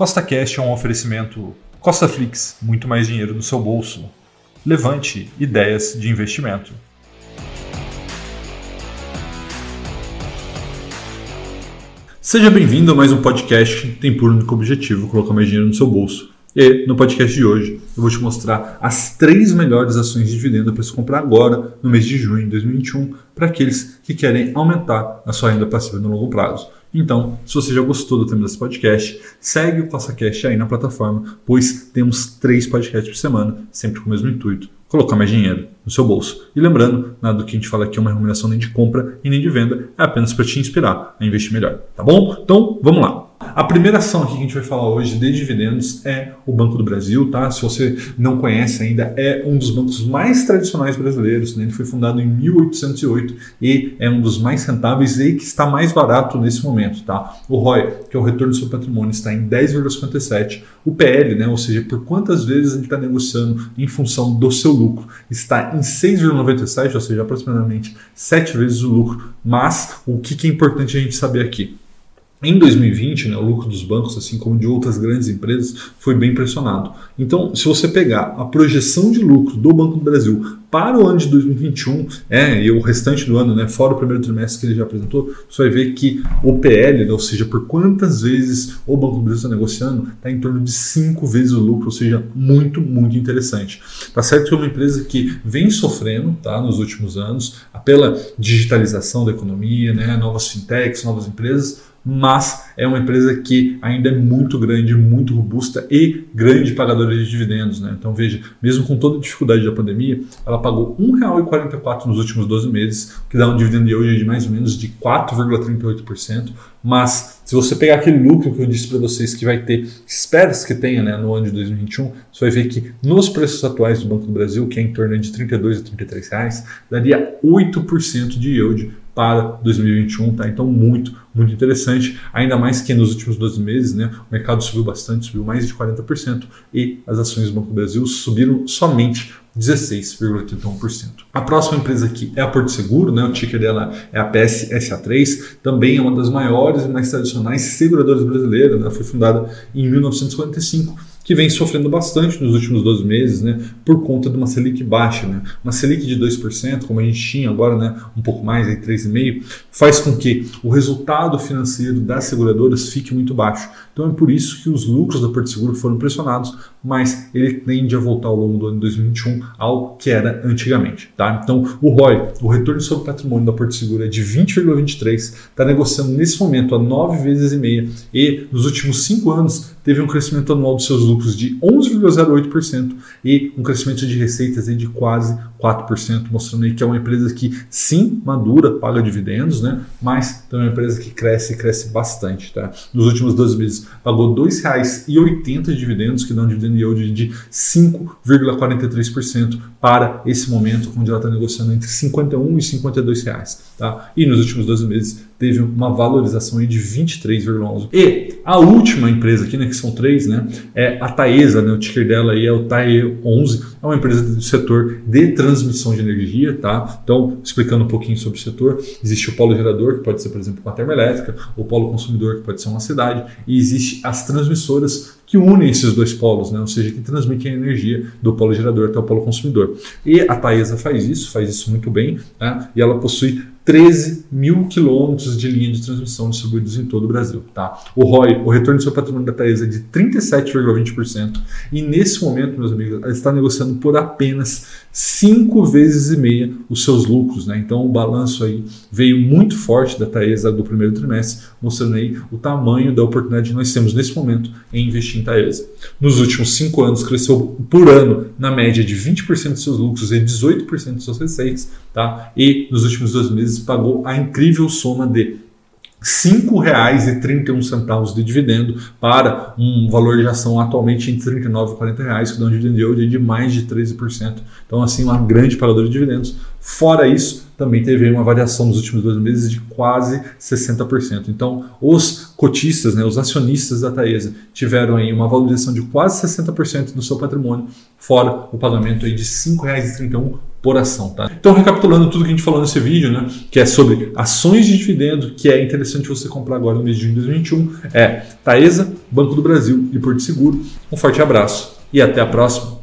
Costa Cash é um oferecimento Costa Flix, muito mais dinheiro no seu bolso. Levante ideias de investimento. Seja bem-vindo a mais um podcast que tem por único objetivo colocar mais dinheiro no seu bolso. E no podcast de hoje eu vou te mostrar as três melhores ações de dividendo para se comprar agora, no mês de junho de 2021, para aqueles que querem aumentar a sua renda passiva no longo prazo. Então, se você já gostou do tema desse podcast, segue o CostaCast aí na plataforma, pois temos três podcasts por semana, sempre com o mesmo intuito, colocar mais dinheiro no seu bolso. E lembrando, nada do que a gente fala aqui é uma recomendação nem de compra e nem de venda, é apenas para te inspirar a investir melhor, tá bom? Então, vamos lá. A primeira ação que a gente vai falar hoje de dividendos é o Banco do Brasil, tá? Se você não conhece ainda, é um dos bancos mais tradicionais brasileiros, né? Ele foi fundado em 1808 e é um dos mais rentáveis e que está mais barato nesse momento, tá? O ROI, que é o retorno do seu patrimônio, está em 10,57. O PL, né? Ou seja, por quantas vezes ele está negociando em função do seu lucro, está em 6,97, ou seja, aproximadamente 7 vezes o lucro. Mas o que é importante a gente saber aqui? Em 2020, né, o lucro dos bancos, assim como de outras grandes empresas, foi bem pressionado. Então, se você pegar a projeção de lucro do Banco do Brasil para o ano de 2021 é, e o restante do ano, né, fora o primeiro trimestre que ele já apresentou, você vai ver que o PL, né, ou seja, por quantas vezes o Banco do Brasil está negociando, está em torno de cinco vezes o lucro, ou seja, muito, muito interessante. Tá certo que é uma empresa que vem sofrendo tá, nos últimos anos pela digitalização da economia, né, novas fintechs, novas empresas, mas é uma empresa que ainda é muito grande, muito robusta e grande pagadora de dividendos. Né? Então veja, mesmo com toda a dificuldade da pandemia, ela pagou R$ 1,44 nos últimos 12 meses, que dá um dividendo de hoje de mais ou menos de 4,38%. Mas se você pegar aquele lucro que eu disse para vocês que vai ter, espera-se que tenha né, no ano de 2021, você vai ver que nos preços atuais do Banco do Brasil, que é em torno de 32 a 33 reais, daria 8% de yield para 2021, tá? Então muito, muito interessante, ainda mais que nos últimos 12 meses, né, o mercado subiu bastante, subiu mais de 40% e as ações do Banco do Brasil subiram somente 16,81%. A próxima empresa aqui é a Porto Seguro, né? o ticker dela é a PSSA3, também é uma das maiores e mais tradicionais seguradoras brasileiras, né? foi fundada em 1945 que vem sofrendo bastante nos últimos 12 meses, né, por conta de uma Selic baixa, né? Uma Selic de 2%, como a gente tinha agora, né, um pouco mais, aí 3,5%, faz com que o resultado financeiro das seguradoras fique muito baixo. Então é por isso que os lucros da Porto Seguro foram pressionados, mas ele tende a voltar ao longo do ano 2021 ao que era antigamente, tá? Então o ROI, o retorno sobre patrimônio da Porto Seguro é de 20,23, está negociando nesse momento a 9 vezes e meia e nos últimos 5 anos teve um crescimento anual dos seus lucros de 11,08% e um crescimento de receitas de quase 4%, mostrando aí que é uma empresa que sim, madura, paga dividendos, né? mas também é uma empresa que cresce e cresce bastante. Tá? Nos últimos 12 meses pagou R$ 2,80 de dividendos, que dá um dividend yield de 5,43% para esse momento, onde ela está negociando entre 51 e 52 reais. Tá? E nos últimos 12 meses teve uma valorização de 23,11. E a última empresa aqui, né, que são três, né, é a Taesa, né, o ticker dela aí é o TAE11, é uma empresa do setor de transmissão de energia, tá? Então, explicando um pouquinho sobre o setor, existe o polo gerador, que pode ser, por exemplo, uma termoelétrica, o polo consumidor, que pode ser uma cidade, e existe as transmissoras que unem esses dois polos, né? ou seja, que transmitem a energia do polo gerador até o polo consumidor. E a Taesa faz isso, faz isso muito bem, né? e ela possui 13 mil quilômetros de linha de transmissão distribuídos em todo o Brasil. Tá? O ROI, o retorno do seu patrimônio da Taesa é de 37,20% e nesse momento, meus amigos, ela está negociando por apenas 5 vezes e meia os seus lucros. Né? Então o balanço aí veio muito forte da Taesa do primeiro trimestre, mostrando aí o tamanho da oportunidade que nós temos nesse momento em investir em Taesa. Nos últimos 5 anos cresceu por ano na média de 20% dos seus lucros e 18% de suas receitas. Tá? E nos últimos dois meses pagou a incrível soma de R$ 5,31 de dividendo para um valor de ação atualmente entre R$ 39 e 40 reais, que dá um dividend yield de mais de 13%. Então, assim, uma grande pagadora de dividendos. Fora isso, também teve uma variação nos últimos dois meses de quase 60%. Então, os cotistas, né, os acionistas da Taesa, tiveram aí uma valorização de quase 60% do seu patrimônio, fora o pagamento aí de R$ 5,31 por ação, tá? Então, recapitulando tudo que a gente falou nesse vídeo, né, que é sobre ações de dividendo, que é interessante você comprar agora no mês de junho de 2021, é Taesa, Banco do Brasil e Porto Seguro. Um forte abraço e até a próxima.